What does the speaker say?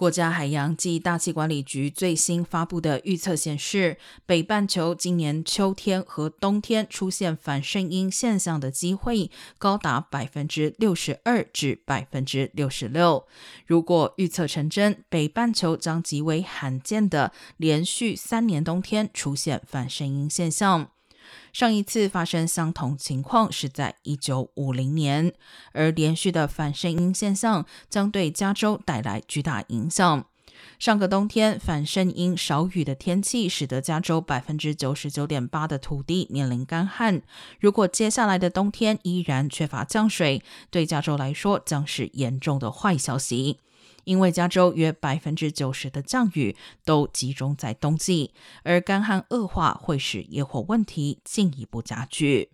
国家海洋及大气管理局最新发布的预测显示，北半球今年秋天和冬天出现反声音现象的机会高达百分之六十二至百分之六十六。如果预测成真，北半球将极为罕见的连续三年冬天出现反声音现象。上一次发生相同情况是在一九五零年，而连续的反声音现象将对加州带来巨大影响。上个冬天，反声音少雨的天气使得加州百分之九十九点八的土地面临干旱。如果接下来的冬天依然缺乏降水，对加州来说将是严重的坏消息。因为加州约百分之九十的降雨都集中在冬季，而干旱恶化会使野火问题进一步加剧。